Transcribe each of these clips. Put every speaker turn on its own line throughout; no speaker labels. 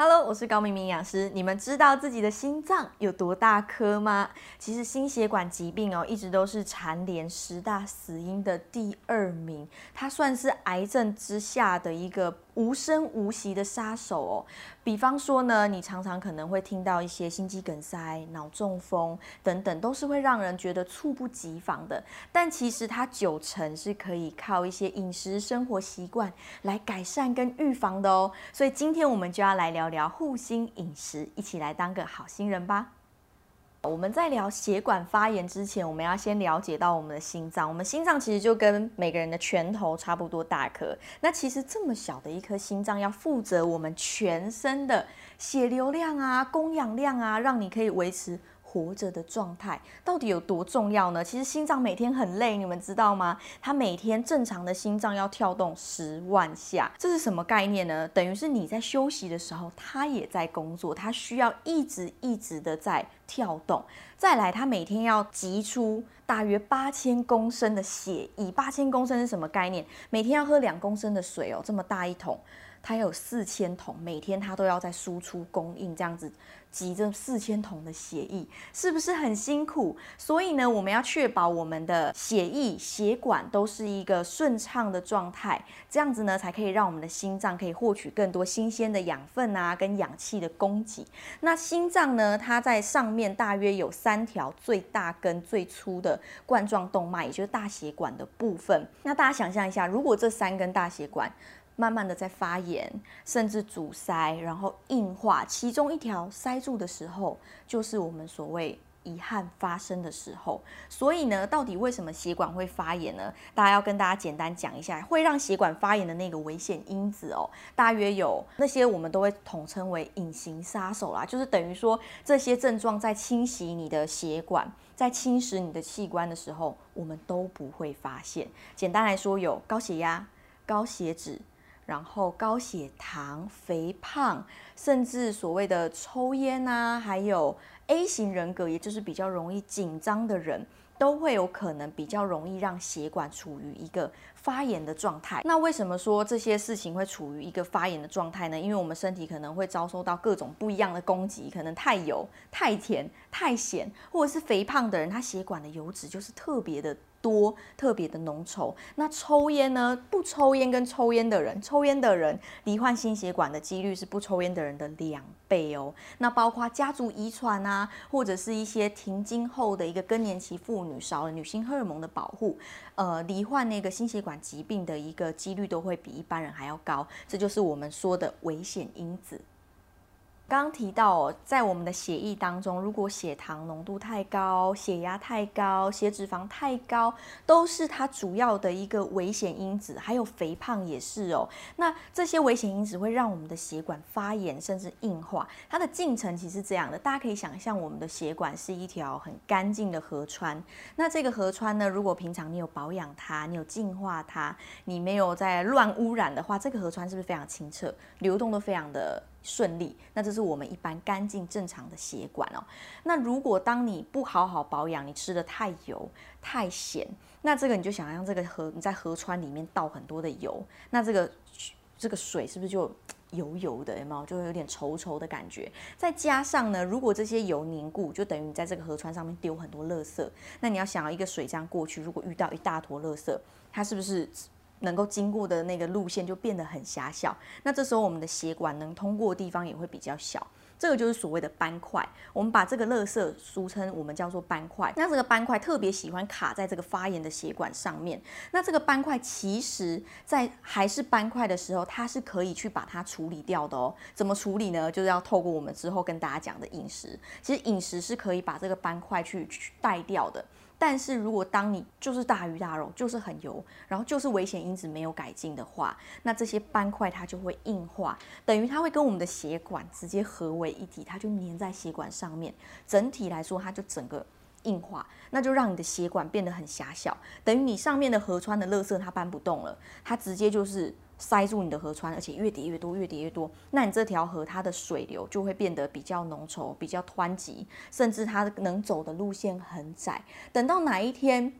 Hello，我是高明明营养师。你们知道自己的心脏有多大颗吗？其实心血管疾病哦，一直都是蝉联十大死因的第二名。它算是癌症之下的一个无声无息的杀手哦。比方说呢，你常常可能会听到一些心肌梗塞、脑中风等等，都是会让人觉得猝不及防的。但其实它九成是可以靠一些饮食生活习惯来改善跟预防的哦。所以今天我们就要来聊。聊护心饮食，一起来当个好心人吧。我们在聊血管发炎之前，我们要先了解到我们的心脏。我们心脏其实就跟每个人的拳头差不多大颗。那其实这么小的一颗心脏，要负责我们全身的血流量啊、供氧量啊，让你可以维持。活着的状态到底有多重要呢？其实心脏每天很累，你们知道吗？它每天正常的心脏要跳动十万下，这是什么概念呢？等于是你在休息的时候，它也在工作，它需要一直一直的在跳动。再来，它每天要挤出大约八千公升的血液。八千公升是什么概念？每天要喝两公升的水哦，这么大一桶。它有四千桶，每天它都要在输出供应，这样子挤着四千桶的血液，是不是很辛苦？所以呢，我们要确保我们的血液血管都是一个顺畅的状态，这样子呢，才可以让我们的心脏可以获取更多新鲜的养分啊，跟氧气的供给。那心脏呢，它在上面大约有三条最大根最粗的冠状动脉，也就是大血管的部分。那大家想象一下，如果这三根大血管，慢慢的在发炎，甚至阻塞，然后硬化。其中一条塞住的时候，就是我们所谓遗憾发生的时候。所以呢，到底为什么血管会发炎呢？大家要跟大家简单讲一下，会让血管发炎的那个危险因子哦，大约有那些我们都会统称为隐形杀手啦，就是等于说这些症状在侵袭你的血管，在侵蚀你的器官的时候，我们都不会发现。简单来说，有高血压、高血脂。然后高血糖、肥胖，甚至所谓的抽烟啊，还有 A 型人格，也就是比较容易紧张的人，都会有可能比较容易让血管处于一个发炎的状态。那为什么说这些事情会处于一个发炎的状态呢？因为我们身体可能会遭受到各种不一样的攻击，可能太油、太甜、太咸，或者是肥胖的人，他血管的油脂就是特别的。多特别的浓稠，那抽烟呢？不抽烟跟抽烟的人，抽烟的人罹患心血管的几率是不抽烟的人的两倍哦。那包括家族遗传啊，或者是一些停经后的一个更年期妇女少了女性荷尔蒙的保护，呃，罹患那个心血管疾病的一个几率都会比一般人还要高。这就是我们说的危险因子。刚提到，在我们的血液当中，如果血糖浓度太高、血压太高、血脂肪太高，都是它主要的一个危险因子。还有肥胖也是哦。那这些危险因子会让我们的血管发炎，甚至硬化。它的进程其实是这样的，大家可以想象，我们的血管是一条很干净的河川。那这个河川呢，如果平常你有保养它，你有净化它，你没有在乱污染的话，这个河川是不是非常清澈，流动都非常的？顺利，那这是我们一般干净正常的血管哦。那如果当你不好好保养，你吃的太油太咸，那这个你就想象这个河你在河川里面倒很多的油，那这个这个水是不是就油油的？有没有？就有点稠稠的感觉。再加上呢，如果这些油凝固，就等于你在这个河川上面丢很多垃圾。那你要想要一个水这样过去，如果遇到一大坨垃圾，它是不是？能够经过的那个路线就变得很狭小，那这时候我们的血管能通过的地方也会比较小，这个就是所谓的斑块。我们把这个垃圾俗称我们叫做斑块。那这个斑块特别喜欢卡在这个发炎的血管上面。那这个斑块其实在还是斑块的时候，它是可以去把它处理掉的哦。怎么处理呢？就是要透过我们之后跟大家讲的饮食。其实饮食是可以把这个斑块去去带掉的。但是如果当你就是大鱼大肉，就是很油，然后就是危险因子没有改进的话，那这些斑块它就会硬化，等于它会跟我们的血管直接合为一体，它就粘在血管上面，整体来说它就整个硬化，那就让你的血管变得很狭小，等于你上面的河川的垃圾它搬不动了，它直接就是。塞住你的河川，而且越叠越多，越叠越多，那你这条河它的水流就会变得比较浓稠、比较湍急，甚至它能走的路线很窄。等到哪一天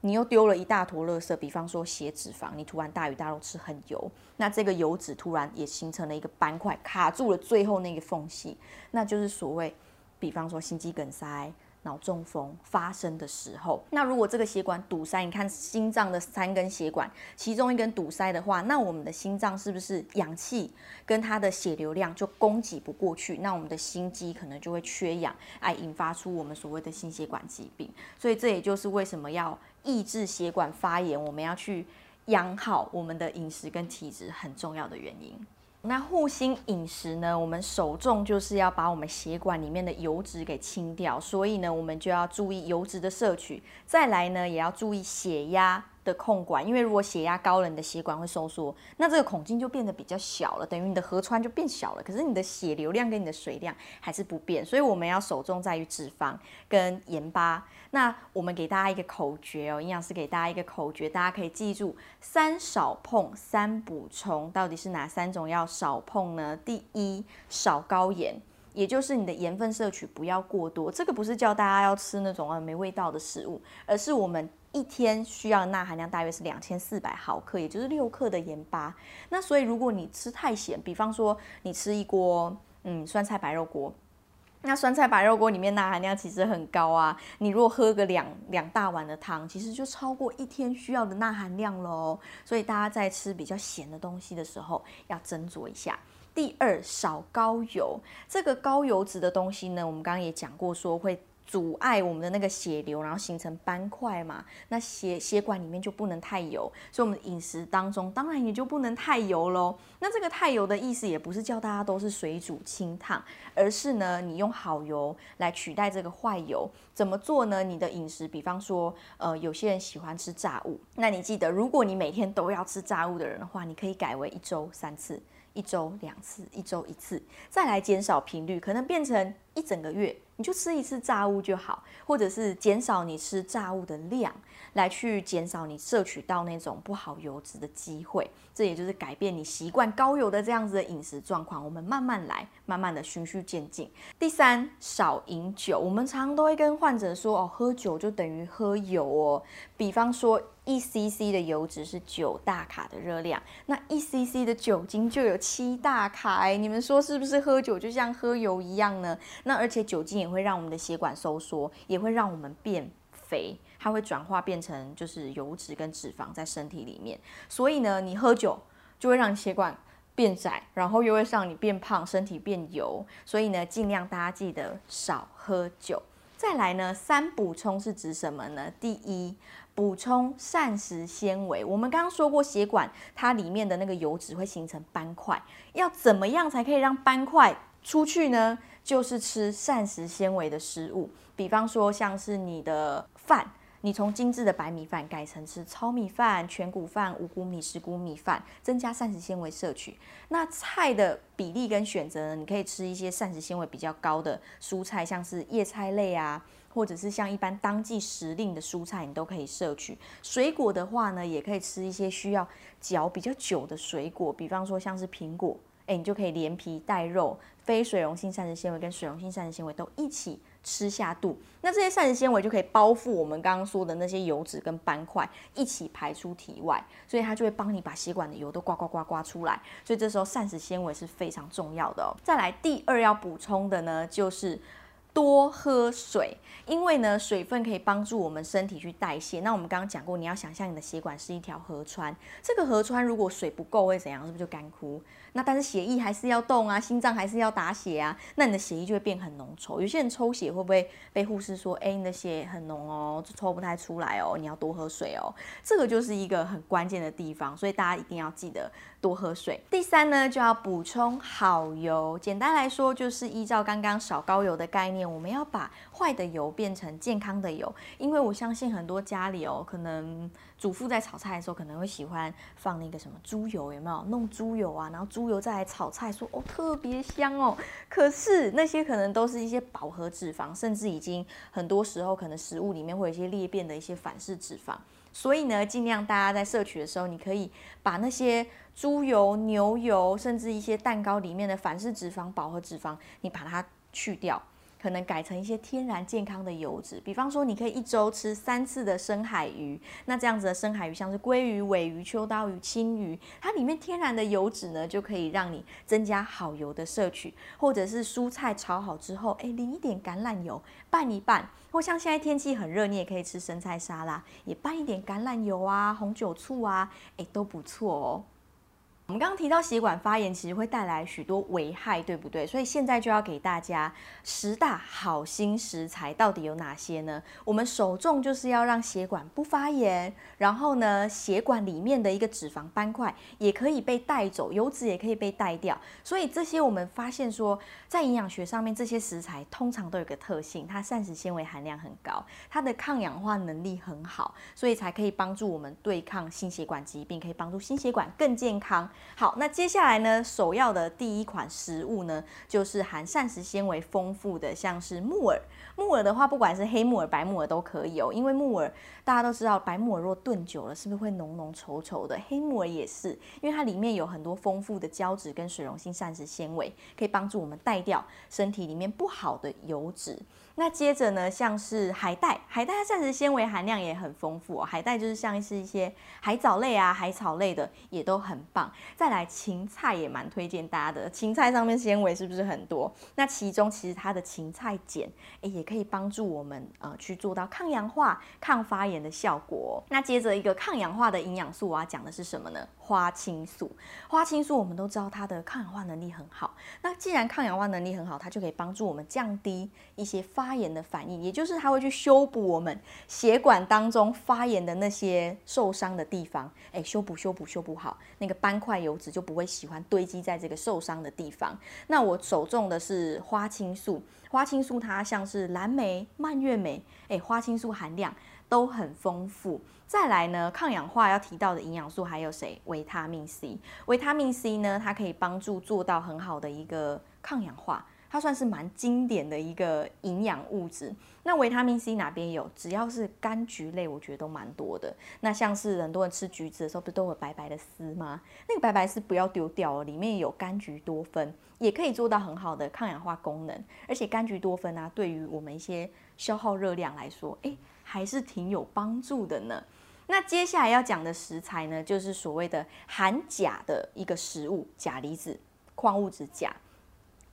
你又丢了一大坨垃圾，比方说血脂肪，你突然大鱼大肉吃很油，那这个油脂突然也形成了一个斑块，卡住了最后那个缝隙，那就是所谓，比方说心肌梗塞。脑中风发生的时候，那如果这个血管堵塞，你看心脏的三根血管，其中一根堵塞的话，那我们的心脏是不是氧气跟它的血流量就供给不过去？那我们的心肌可能就会缺氧，哎，引发出我们所谓的心血管疾病。所以这也就是为什么要抑制血管发炎，我们要去养好我们的饮食跟体质很重要的原因。那护心饮食呢？我们首重就是要把我们血管里面的油脂给清掉，所以呢，我们就要注意油脂的摄取。再来呢，也要注意血压。的控管，因为如果血压高了，你的血管会收缩，那这个孔径就变得比较小了，等于你的河川就变小了。可是你的血流量跟你的水量还是不变，所以我们要首重在于脂肪跟盐巴。那我们给大家一个口诀哦，营养师给大家一个口诀，大家可以记住：三少碰，三补充。到底是哪三种要少碰呢？第一，少高盐，也就是你的盐分摄取不要过多。这个不是叫大家要吃那种啊没味道的食物，而是我们。一天需要的钠含量大约是两千四百毫克，也就是六克的盐巴。那所以如果你吃太咸，比方说你吃一锅嗯酸菜白肉锅，那酸菜白肉锅里面钠含量其实很高啊。你如果喝个两两大碗的汤，其实就超过一天需要的钠含量喽。所以大家在吃比较咸的东西的时候，要斟酌一下。第二，少高油。这个高油脂的东西呢，我们刚刚也讲过，说会。阻碍我们的那个血流，然后形成斑块嘛。那血血管里面就不能太油，所以我们饮食当中当然也就不能太油喽。那这个太油的意思也不是叫大家都是水煮清烫，而是呢，你用好油来取代这个坏油。怎么做呢？你的饮食，比方说，呃，有些人喜欢吃炸物，那你记得，如果你每天都要吃炸物的人的话，你可以改为一周三次。一周两次，一周一次，再来减少频率，可能变成一整个月，你就吃一次炸物就好，或者是减少你吃炸物的量，来去减少你摄取到那种不好油脂的机会。这也就是改变你习惯高油的这样子的饮食状况。我们慢慢来，慢慢的循序渐进。第三，少饮酒。我们常常都会跟患者说，哦，喝酒就等于喝油哦。比方说，一 cc 的油脂是九大卡的热量，那一 cc 的酒精就有七大卡。你们说是不是喝酒就像喝油一样呢？那而且酒精也会让我们的血管收缩，也会让我们变肥。它会转化变成就是油脂跟脂肪在身体里面，所以呢，你喝酒就会让血管变窄，然后又会让你变胖，身体变油。所以呢，尽量大家记得少喝酒。再来呢，三补充是指什么呢？第一，补充膳食纤维。我们刚刚说过，血管它里面的那个油脂会形成斑块，要怎么样才可以让斑块出去呢？就是吃膳食纤维的食物，比方说像是你的饭。你从精致的白米饭改成吃糙米饭、全谷饭、五谷米、十谷米饭，增加膳食纤维摄取。那菜的比例跟选择呢？你可以吃一些膳食纤维比较高的蔬菜，像是叶菜类啊，或者是像一般当季时令的蔬菜，你都可以摄取。水果的话呢，也可以吃一些需要嚼比较久的水果，比方说像是苹果，诶，你就可以连皮带肉，非水溶性膳食纤维跟水溶性膳食纤维都一起。吃下肚，那这些膳食纤维就可以包覆我们刚刚说的那些油脂跟斑块，一起排出体外，所以它就会帮你把血管的油都刮刮刮刮出来。所以这时候膳食纤维是非常重要的哦。再来，第二要补充的呢，就是多喝水，因为呢，水分可以帮助我们身体去代谢。那我们刚刚讲过，你要想象你的血管是一条河川，这个河川如果水不够会怎样？是不是就干枯？那但是血液还是要动啊，心脏还是要打血啊，那你的血液就会变很浓稠。有些人抽血会不会被护士说，哎，你的血很浓哦，就抽不太出来哦，你要多喝水哦。这个就是一个很关键的地方，所以大家一定要记得多喝水。第三呢，就要补充好油。简单来说，就是依照刚刚少高油的概念，我们要把坏的油变成健康的油。因为我相信很多家里哦，可能。主妇在炒菜的时候可能会喜欢放那个什么猪油，有没有弄猪油啊？然后猪油再来炒菜，说哦特别香哦。可是那些可能都是一些饱和脂肪，甚至已经很多时候可能食物里面会有一些裂变的一些反式脂肪。所以呢，尽量大家在摄取的时候，你可以把那些猪油、牛油，甚至一些蛋糕里面的反式脂肪、饱和脂肪，你把它去掉。可能改成一些天然健康的油脂，比方说你可以一周吃三次的深海鱼，那这样子的深海鱼像是鲑鱼、尾鱼、秋刀鱼、青鱼，它里面天然的油脂呢，就可以让你增加好油的摄取，或者是蔬菜炒好之后，哎，淋一点橄榄油拌一拌，或像现在天气很热，你也可以吃生菜沙拉，也拌一点橄榄油啊、红酒醋啊，哎，都不错哦。我们刚刚提到血管发炎，其实会带来许多危害，对不对？所以现在就要给大家十大好心食材，到底有哪些呢？我们首重就是要让血管不发炎，然后呢，血管里面的一个脂肪斑块也可以被带走，油脂也可以被带掉。所以这些我们发现说，在营养学上面，这些食材通常都有个特性，它膳食纤维含量很高，它的抗氧化能力很好，所以才可以帮助我们对抗心血管疾病，可以帮助心血管更健康。好，那接下来呢，首要的第一款食物呢，就是含膳食纤维丰富的，像是木耳。木耳的话，不管是黑木耳、白木耳都可以哦，因为木耳大家都知道，白木耳若炖久了，是不是会浓浓稠稠的？黑木耳也是，因为它里面有很多丰富的胶质跟水溶性膳食纤维，可以帮助我们带掉身体里面不好的油脂。那接着呢，像是海带，海带它膳食纤维含量也很丰富哦。海带就是像是一些海藻类啊、海草类的，也都很棒。再来芹菜也蛮推荐大家的，芹菜上面纤维是不是很多？那其中其实它的芹菜碱，哎，也可以帮助我们呃去做到抗氧化、抗发炎的效果。那接着一个抗氧化的营养素我要讲的是什么呢？花青素。花青素我们都知道它的抗氧化能力很好。那既然抗氧化能力很好，它就可以帮助我们降低一些发炎的反应，也就是它会去修补我们血管当中发炎的那些受伤的地方，哎，修补、修补、修补好，那个斑块油脂就不会喜欢堆积在这个受伤的地方。那我手中的是花青素，花青素它像是蓝莓、蔓越莓，哎，花青素含量都很丰富。再来呢，抗氧化要提到的营养素还有谁？维他命 C，维他命 C 呢，它可以帮助做到很好的一个抗氧化。它算是蛮经典的一个营养物质。那维他命 C 哪边有？只要是柑橘类，我觉得都蛮多的。那像是很多人吃橘子的时候，不都有白白的丝吗？那个白白丝不要丢掉哦，里面有柑橘多酚，也可以做到很好的抗氧化功能。而且柑橘多酚啊，对于我们一些消耗热量来说，诶，还是挺有帮助的呢。那接下来要讲的食材呢，就是所谓的含钾的一个食物——钾离子矿物质钾。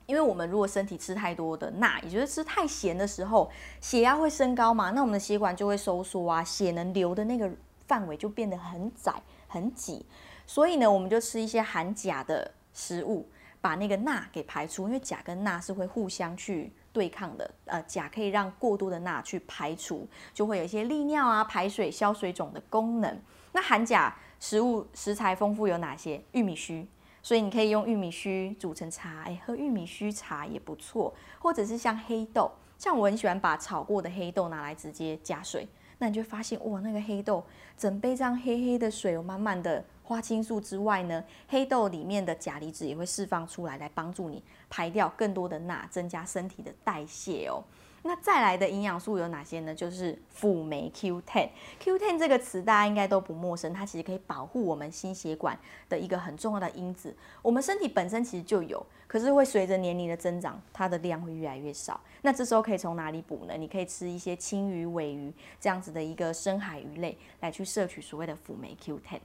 因为我们如果身体吃太多的钠，也就是吃太咸的时候，血压会升高嘛，那我们的血管就会收缩啊，血能流的那个范围就变得很窄很挤。所以呢，我们就吃一些含钾的食物，把那个钠给排出。因为钾跟钠是会互相去对抗的，呃，钾可以让过多的钠去排除，就会有一些利尿啊、排水、消水肿的功能。那含钾食物食材丰富有哪些？玉米须。所以你可以用玉米须煮成茶，哎，喝玉米须茶也不错。或者是像黑豆，像我很喜欢把炒过的黑豆拿来直接加水，那你就发现哇，那个黑豆整杯这样黑黑的水，有满满的花青素之外呢，黑豆里面的钾离子也会释放出来，来帮助你排掉更多的钠，增加身体的代谢哦。那再来的营养素有哪些呢？就是辅酶 Q10。Q10 这个词大家应该都不陌生，它其实可以保护我们心血管的一个很重要的因子。我们身体本身其实就有，可是会随着年龄的增长，它的量会越来越少。那这时候可以从哪里补呢？你可以吃一些青鱼、尾鱼这样子的一个深海鱼类来去摄取所谓的辅酶 Q10。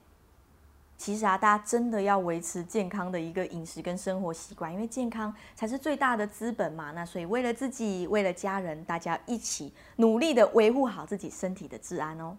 其实啊，大家真的要维持健康的一个饮食跟生活习惯，因为健康才是最大的资本嘛。那所以为了自己，为了家人，大家一起努力的维护好自己身体的治安哦。